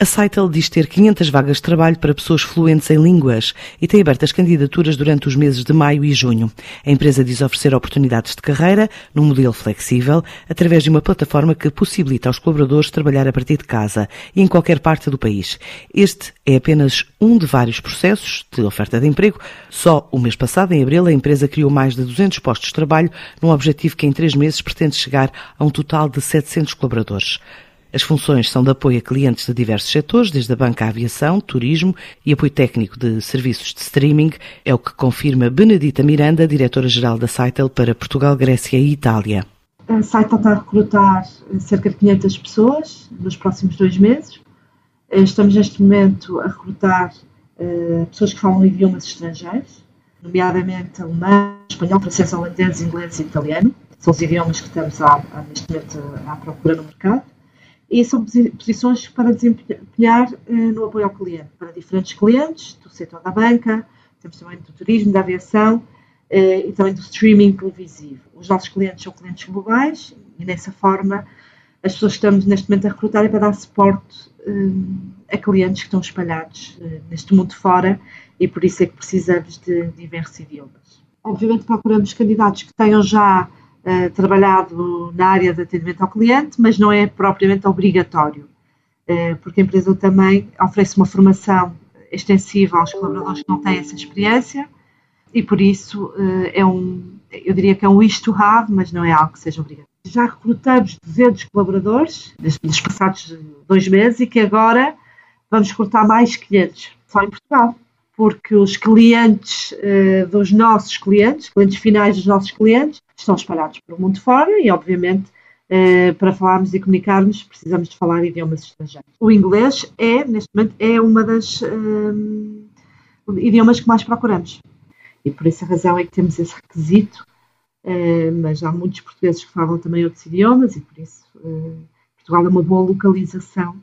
A Saitel diz ter 500 vagas de trabalho para pessoas fluentes em línguas e tem abertas candidaturas durante os meses de maio e junho. A empresa diz oferecer oportunidades de carreira num modelo flexível, através de uma plataforma que possibilita aos colaboradores trabalhar a partir de casa e em qualquer parte do país. Este é apenas um de vários processos de oferta de emprego. Só o mês passado, em abril, a empresa criou mais de 200 postos de trabalho num objetivo que em três meses pretende chegar a um total de 700 colaboradores. As funções são de apoio a clientes de diversos setores, desde a banca à aviação, turismo e apoio técnico de serviços de streaming, é o que confirma Benedita Miranda, diretora-geral da Saitel para Portugal, Grécia e Itália. A Saitel está a recrutar cerca de 500 pessoas nos próximos dois meses. Estamos neste momento a recrutar uh, pessoas que falam idiomas estrangeiros, nomeadamente alemão, espanhol, francês, holandês, inglês e italiano. São os idiomas que estamos a, neste momento à procura no mercado e são posições para desempenhar eh, no apoio ao cliente, para diferentes clientes, do setor da banca, temos também do turismo, da aviação eh, e também do streaming televisivo. Os nossos clientes são clientes globais e, dessa forma, as pessoas que estamos neste momento a recrutar é para dar suporte eh, a clientes que estão espalhados neste mundo fora e por isso é que precisamos de diversos idiomas. Obviamente procuramos candidatos que tenham já uh, trabalhado na área de atendimento ao cliente, mas não é propriamente obrigatório, uh, porque a empresa também oferece uma formação extensiva aos colaboradores que não têm essa experiência e por isso uh, é um, eu diria que é um wish to have, mas não é algo que seja obrigatório. Já recrutamos 200 colaboradores nos passados dois meses e que agora vamos recrutar mais 500 só em Portugal porque os clientes uh, dos nossos clientes, clientes finais dos nossos clientes, estão espalhados pelo mundo fora e, obviamente, uh, para falarmos e comunicarmos, precisamos de falar idiomas estrangeiros. O inglês é, neste momento, é uma das uh, idiomas que mais procuramos. E por essa razão é que temos esse requisito, mas há muitos portugueses que falam também outros idiomas e, por isso, Portugal é uma boa localização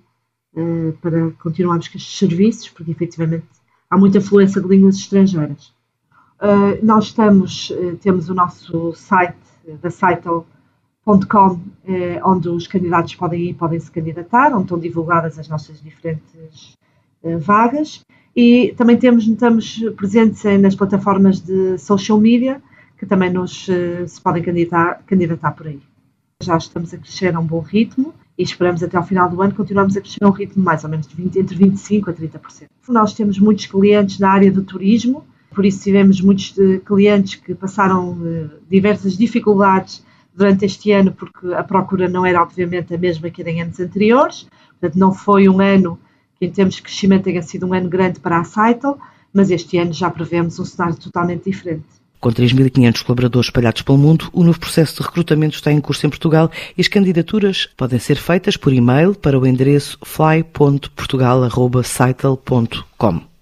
para continuarmos com estes serviços, porque efetivamente há muita fluência de línguas estrangeiras. Uh, nós estamos, uh, temos o nosso site uh, da Saitel.com, onde os candidatos podem ir, podem se candidatar, onde estão divulgadas as nossas diferentes vagas. E também temos, estamos presentes nas plataformas de social media, que também nos se podem candidatar, candidatar por aí. Já estamos a crescer a um bom ritmo e esperamos até ao final do ano continuarmos a crescer a um ritmo mais ou menos de 20, entre 25% a 30%. Nós temos muitos clientes na área do turismo, por isso tivemos muitos eh, clientes que passaram eh, diversas dificuldades durante este ano, porque a procura não era obviamente a mesma que em anos anteriores, portanto não foi um ano que em termos de crescimento tenha sido um ano grande para a Saitel, mas este ano já prevemos um cenário totalmente diferente. Com 3.500 colaboradores espalhados pelo mundo, o novo processo de recrutamento está em curso em Portugal e as candidaturas podem ser feitas por e-mail para o endereço fly.portugal.saitel.com.